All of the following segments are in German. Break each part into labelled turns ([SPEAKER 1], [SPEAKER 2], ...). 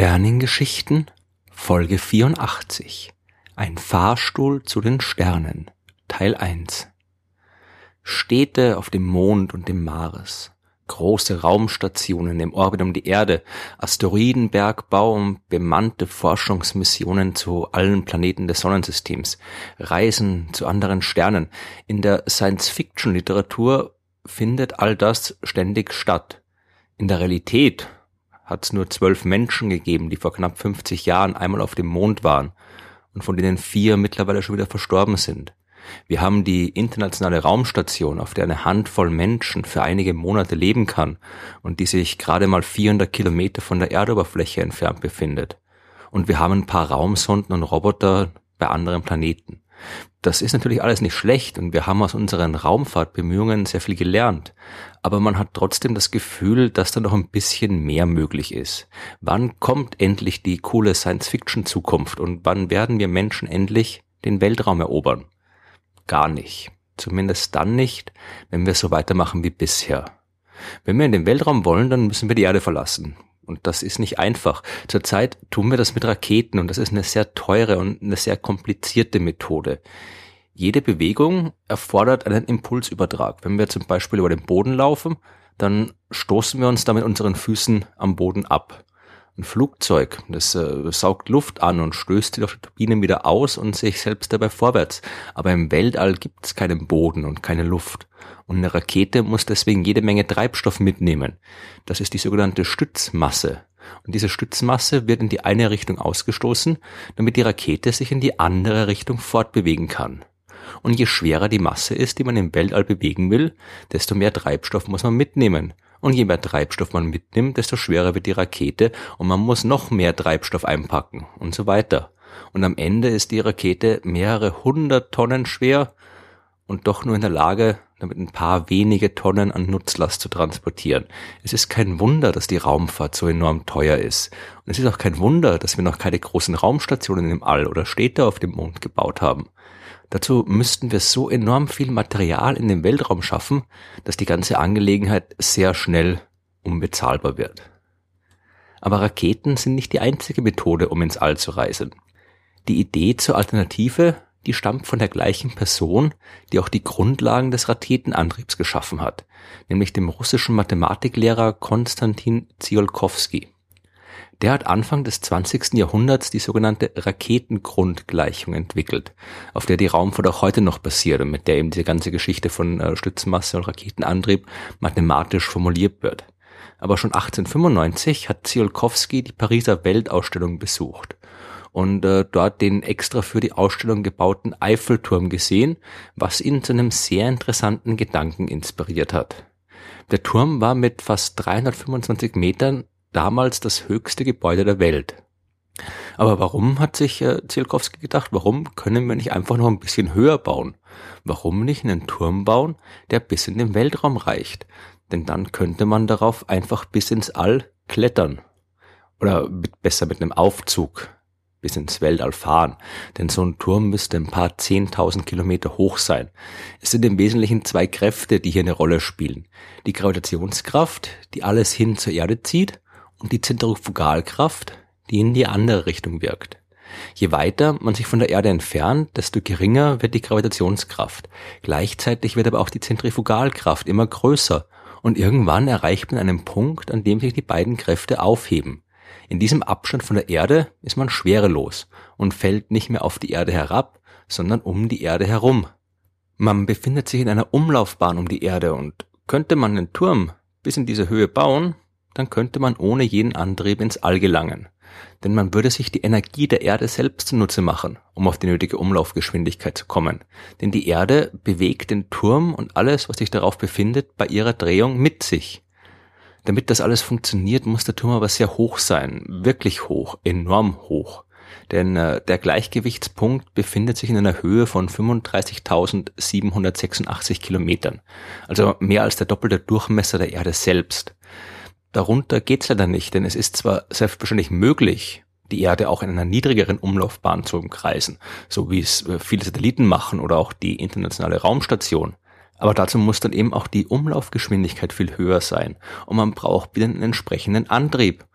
[SPEAKER 1] Sternengeschichten Folge 84 Ein Fahrstuhl zu den Sternen Teil 1 Städte auf dem Mond und dem Mars, große Raumstationen im Orbit um die Erde, Asteroidenbergbau und bemannte Forschungsmissionen zu allen Planeten des Sonnensystems, Reisen zu anderen Sternen. In der Science-Fiction-Literatur findet all das ständig statt. In der Realität hat es nur zwölf Menschen gegeben, die vor knapp 50 Jahren einmal auf dem Mond waren und von denen vier mittlerweile schon wieder verstorben sind. Wir haben die internationale Raumstation, auf der eine Handvoll Menschen für einige Monate leben kann und die sich gerade mal 400 Kilometer von der Erdoberfläche entfernt befindet. Und wir haben ein paar Raumsonden und Roboter bei anderen Planeten. Das ist natürlich alles nicht schlecht und wir haben aus unseren Raumfahrtbemühungen sehr viel gelernt. Aber man hat trotzdem das Gefühl, dass da noch ein bisschen mehr möglich ist. Wann kommt endlich die coole Science-Fiction-Zukunft und wann werden wir Menschen endlich den Weltraum erobern? Gar nicht. Zumindest dann nicht, wenn wir so weitermachen wie bisher. Wenn wir in den Weltraum wollen, dann müssen wir die Erde verlassen. Und das ist nicht einfach. Zurzeit tun wir das mit Raketen und das ist eine sehr teure und eine sehr komplizierte Methode. Jede Bewegung erfordert einen Impulsübertrag. Wenn wir zum Beispiel über den Boden laufen, dann stoßen wir uns da mit unseren Füßen am Boden ab. Ein Flugzeug, das äh, saugt Luft an und stößt sie auf die Turbine wieder aus und sich selbst dabei vorwärts. Aber im Weltall gibt es keinen Boden und keine Luft. Und eine Rakete muss deswegen jede Menge Treibstoff mitnehmen. Das ist die sogenannte Stützmasse. Und diese Stützmasse wird in die eine Richtung ausgestoßen, damit die Rakete sich in die andere Richtung fortbewegen kann. Und je schwerer die Masse ist, die man im Weltall bewegen will, desto mehr Treibstoff muss man mitnehmen. Und je mehr Treibstoff man mitnimmt, desto schwerer wird die Rakete und man muss noch mehr Treibstoff einpacken und so weiter. Und am Ende ist die Rakete mehrere hundert Tonnen schwer und doch nur in der Lage, damit ein paar wenige Tonnen an Nutzlast zu transportieren. Es ist kein Wunder, dass die Raumfahrt so enorm teuer ist. Und es ist auch kein Wunder, dass wir noch keine großen Raumstationen im All oder Städte auf dem Mond gebaut haben. Dazu müssten wir so enorm viel Material in den Weltraum schaffen, dass die ganze Angelegenheit sehr schnell unbezahlbar wird. Aber Raketen sind nicht die einzige Methode, um ins All zu reisen. Die Idee zur Alternative, die stammt von der gleichen Person, die auch die Grundlagen des Raketenantriebs geschaffen hat, nämlich dem russischen Mathematiklehrer Konstantin Tsiolkovsky. Der hat Anfang des 20. Jahrhunderts die sogenannte Raketengrundgleichung entwickelt, auf der die Raumfahrt auch heute noch basiert und mit der eben diese ganze Geschichte von äh, Stützmasse und Raketenantrieb mathematisch formuliert wird. Aber schon 1895 hat Tsiolkovsky die Pariser Weltausstellung besucht und äh, dort den extra für die Ausstellung gebauten Eiffelturm gesehen, was ihn zu einem sehr interessanten Gedanken inspiriert hat. Der Turm war mit fast 325 Metern damals das höchste Gebäude der Welt. Aber warum hat sich äh, Zielkowski gedacht, warum können wir nicht einfach noch ein bisschen höher bauen? Warum nicht einen Turm bauen, der bis in den Weltraum reicht? Denn dann könnte man darauf einfach bis ins All klettern. Oder mit, besser mit einem Aufzug bis ins Weltall fahren. Denn so ein Turm müsste ein paar zehntausend Kilometer hoch sein. Es sind im Wesentlichen zwei Kräfte, die hier eine Rolle spielen. Die Gravitationskraft, die alles hin zur Erde zieht, und die Zentrifugalkraft, die in die andere Richtung wirkt. Je weiter man sich von der Erde entfernt, desto geringer wird die Gravitationskraft. Gleichzeitig wird aber auch die Zentrifugalkraft immer größer und irgendwann erreicht man einen Punkt, an dem sich die beiden Kräfte aufheben. In diesem Abstand von der Erde ist man schwerelos und fällt nicht mehr auf die Erde herab, sondern um die Erde herum. Man befindet sich in einer Umlaufbahn um die Erde und könnte man einen Turm bis in diese Höhe bauen, dann könnte man ohne jeden Antrieb ins All gelangen. Denn man würde sich die Energie der Erde selbst zunutze machen, um auf die nötige Umlaufgeschwindigkeit zu kommen. Denn die Erde bewegt den Turm und alles, was sich darauf befindet, bei ihrer Drehung mit sich. Damit das alles funktioniert, muss der Turm aber sehr hoch sein, wirklich hoch, enorm hoch. Denn äh, der Gleichgewichtspunkt befindet sich in einer Höhe von 35.786 Kilometern, also mehr als der doppelte Durchmesser der Erde selbst. Darunter geht's leider nicht, denn es ist zwar selbstverständlich möglich, die Erde auch in einer niedrigeren Umlaufbahn zu umkreisen, so wie es äh, viele Satelliten machen oder auch die internationale Raumstation. Aber dazu muss dann eben auch die Umlaufgeschwindigkeit viel höher sein und man braucht wieder einen entsprechenden Antrieb.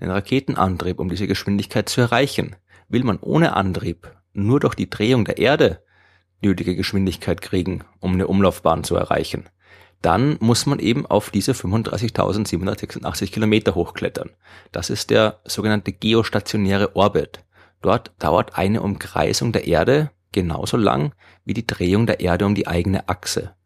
[SPEAKER 1] den Raketenantrieb, um diese Geschwindigkeit zu erreichen. Will man ohne Antrieb nur durch die Drehung der Erde nötige Geschwindigkeit kriegen, um eine Umlaufbahn zu erreichen, dann muss man eben auf diese 35.786 Kilometer hochklettern. Das ist der sogenannte geostationäre Orbit. Dort dauert eine Umkreisung der Erde genauso lang wie die Drehung der Erde um die eigene Achse.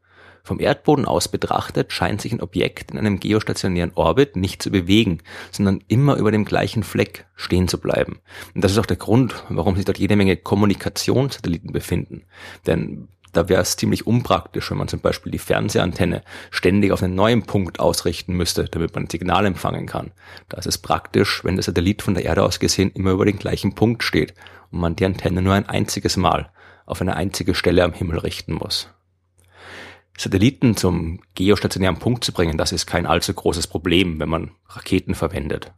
[SPEAKER 1] Vom Erdboden aus betrachtet scheint sich ein Objekt in einem geostationären Orbit nicht zu bewegen, sondern immer über dem gleichen Fleck stehen zu bleiben. Und das ist auch der Grund, warum sich dort jede Menge Kommunikationssatelliten befinden. Denn da wäre es ziemlich unpraktisch, wenn man zum Beispiel die Fernsehantenne ständig auf einen neuen Punkt ausrichten müsste, damit man ein Signal empfangen kann. Da ist es praktisch, wenn der Satellit von der Erde aus gesehen immer über den gleichen Punkt steht und man die Antenne nur ein einziges Mal auf eine einzige Stelle am Himmel richten muss. Satelliten zum geostationären Punkt zu bringen, das ist kein allzu großes Problem, wenn man Raketen verwendet.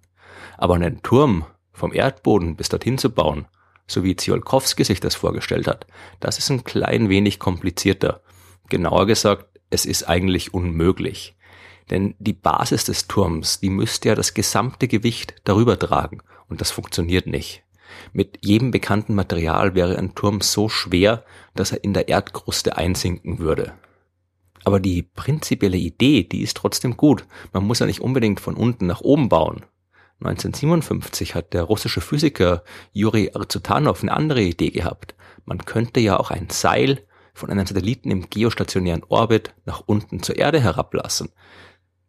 [SPEAKER 1] Aber einen Turm vom Erdboden bis dorthin zu bauen, so wie Tsiolkovsky sich das vorgestellt hat, das ist ein klein wenig komplizierter. Genauer gesagt, es ist eigentlich unmöglich. Denn die Basis des Turms, die müsste ja das gesamte Gewicht darüber tragen. Und das funktioniert nicht. Mit jedem bekannten Material wäre ein Turm so schwer, dass er in der Erdkruste einsinken würde. Aber die prinzipielle Idee, die ist trotzdem gut. Man muss ja nicht unbedingt von unten nach oben bauen. 1957 hat der russische Physiker Juri Arzutanov eine andere Idee gehabt. Man könnte ja auch ein Seil von einem Satelliten im geostationären Orbit nach unten zur Erde herablassen.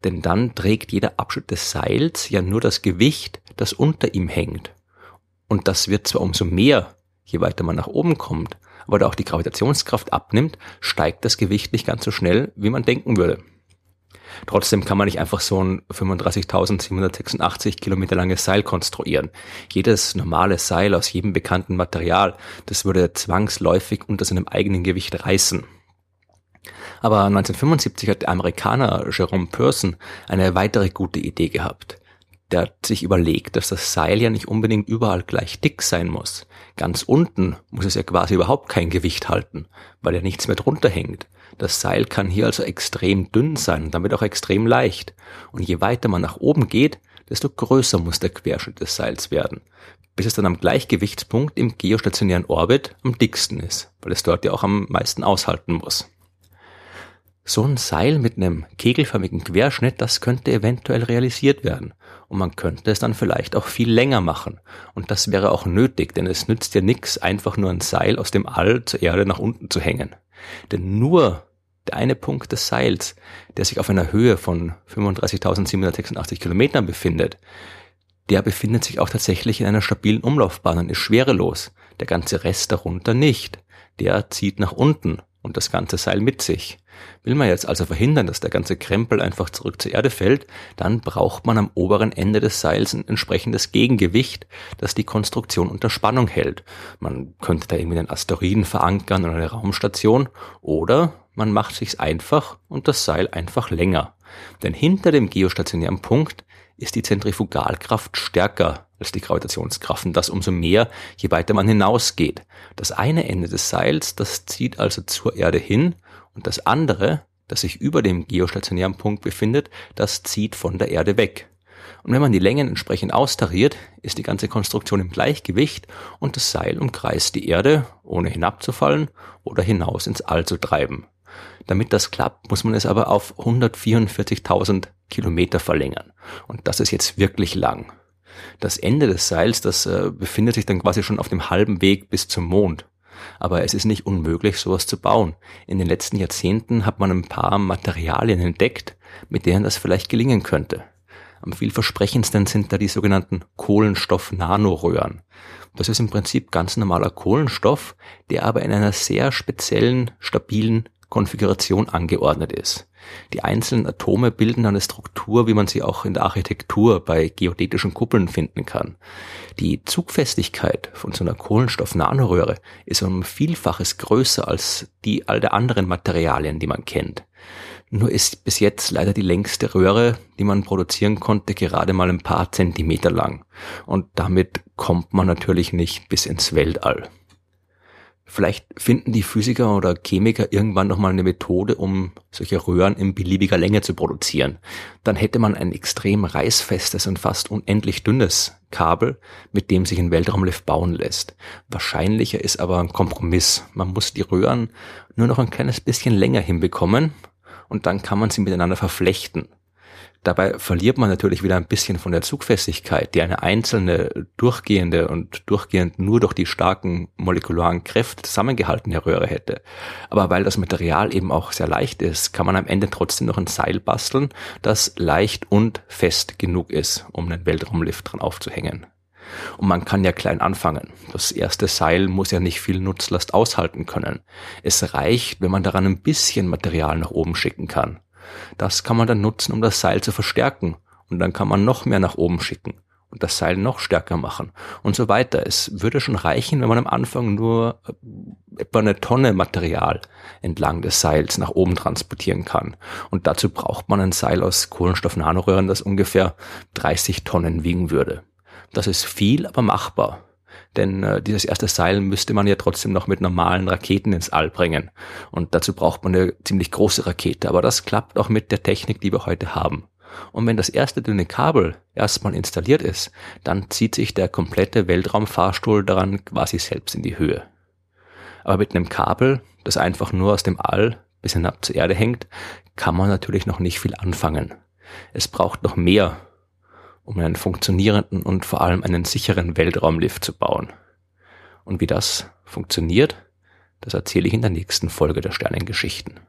[SPEAKER 1] Denn dann trägt jeder Abschnitt des Seils ja nur das Gewicht, das unter ihm hängt. Und das wird zwar umso mehr, je weiter man nach oben kommt, aber da auch die Gravitationskraft abnimmt, steigt das Gewicht nicht ganz so schnell, wie man denken würde. Trotzdem kann man nicht einfach so ein 35.786 Kilometer langes Seil konstruieren. Jedes normale Seil aus jedem bekannten Material, das würde zwangsläufig unter seinem eigenen Gewicht reißen. Aber 1975 hat der Amerikaner Jerome Pearson eine weitere gute Idee gehabt. Der hat sich überlegt, dass das Seil ja nicht unbedingt überall gleich dick sein muss. Ganz unten muss es ja quasi überhaupt kein Gewicht halten, weil ja nichts mehr drunter hängt. Das Seil kann hier also extrem dünn sein und damit auch extrem leicht. Und je weiter man nach oben geht, desto größer muss der Querschnitt des Seils werden, bis es dann am Gleichgewichtspunkt im geostationären Orbit am dicksten ist, weil es dort ja auch am meisten aushalten muss. So ein Seil mit einem kegelförmigen Querschnitt, das könnte eventuell realisiert werden. Und man könnte es dann vielleicht auch viel länger machen. Und das wäre auch nötig, denn es nützt ja nichts, einfach nur ein Seil aus dem All zur Erde nach unten zu hängen. Denn nur der eine Punkt des Seils, der sich auf einer Höhe von 35.786 Kilometern befindet, der befindet sich auch tatsächlich in einer stabilen Umlaufbahn und ist schwerelos. Der ganze Rest darunter nicht. Der zieht nach unten und das ganze Seil mit sich. Will man jetzt also verhindern, dass der ganze Krempel einfach zurück zur Erde fällt, dann braucht man am oberen Ende des Seils ein entsprechendes Gegengewicht, das die Konstruktion unter Spannung hält. Man könnte da irgendwie einen Asteroiden verankern oder eine Raumstation oder man macht sich's einfach und das Seil einfach länger. Denn hinter dem geostationären Punkt ist die Zentrifugalkraft stärker als die Gravitationskraft und das umso mehr, je weiter man hinausgeht. Das eine Ende des Seils, das zieht also zur Erde hin und das andere, das sich über dem geostationären Punkt befindet, das zieht von der Erde weg. Und wenn man die Längen entsprechend austariert, ist die ganze Konstruktion im Gleichgewicht und das Seil umkreist die Erde, ohne hinabzufallen oder hinaus ins All zu treiben. Damit das klappt, muss man es aber auf 144.000 Kilometer verlängern. Und das ist jetzt wirklich lang. Das Ende des Seils, das äh, befindet sich dann quasi schon auf dem halben Weg bis zum Mond. Aber es ist nicht unmöglich, sowas zu bauen. In den letzten Jahrzehnten hat man ein paar Materialien entdeckt, mit denen das vielleicht gelingen könnte. Am vielversprechendsten sind da die sogenannten Kohlenstoff-Nanoröhren. Das ist im Prinzip ganz normaler Kohlenstoff, der aber in einer sehr speziellen, stabilen Konfiguration angeordnet ist. Die einzelnen Atome bilden eine Struktur, wie man sie auch in der Architektur bei geodätischen Kuppeln finden kann. Die Zugfestigkeit von so einer Kohlenstoff-Nanoröhre ist um Vielfaches größer als die all der anderen Materialien, die man kennt. Nur ist bis jetzt leider die längste Röhre, die man produzieren konnte, gerade mal ein paar Zentimeter lang. Und damit kommt man natürlich nicht bis ins Weltall. Vielleicht finden die Physiker oder Chemiker irgendwann nochmal eine Methode, um solche Röhren in beliebiger Länge zu produzieren. Dann hätte man ein extrem reißfestes und fast unendlich dünnes Kabel, mit dem sich ein Weltraumlift bauen lässt. Wahrscheinlicher ist aber ein Kompromiss. Man muss die Röhren nur noch ein kleines bisschen länger hinbekommen und dann kann man sie miteinander verflechten. Dabei verliert man natürlich wieder ein bisschen von der Zugfestigkeit, die eine einzelne durchgehende und durchgehend nur durch die starken molekularen Kräfte zusammengehaltene Röhre hätte. Aber weil das Material eben auch sehr leicht ist, kann man am Ende trotzdem noch ein Seil basteln, das leicht und fest genug ist, um einen Weltraumlift dran aufzuhängen. Und man kann ja klein anfangen. Das erste Seil muss ja nicht viel Nutzlast aushalten können. Es reicht, wenn man daran ein bisschen Material nach oben schicken kann. Das kann man dann nutzen, um das Seil zu verstärken. Und dann kann man noch mehr nach oben schicken und das Seil noch stärker machen und so weiter. Es würde schon reichen, wenn man am Anfang nur äh, etwa eine Tonne Material entlang des Seils nach oben transportieren kann. Und dazu braucht man ein Seil aus Kohlenstoff-Nanoröhren, das ungefähr 30 Tonnen wiegen würde. Das ist viel, aber machbar. Denn äh, dieses erste Seil müsste man ja trotzdem noch mit normalen Raketen ins All bringen. Und dazu braucht man eine ziemlich große Rakete. Aber das klappt auch mit der Technik, die wir heute haben. Und wenn das erste dünne Kabel erstmal installiert ist, dann zieht sich der komplette Weltraumfahrstuhl daran quasi selbst in die Höhe. Aber mit einem Kabel, das einfach nur aus dem All bis hinab zur Erde hängt, kann man natürlich noch nicht viel anfangen. Es braucht noch mehr, um einen funktionierenden und vor allem einen sicheren Weltraumlift zu bauen. Und wie das funktioniert, das erzähle ich in der nächsten Folge der Sternengeschichten.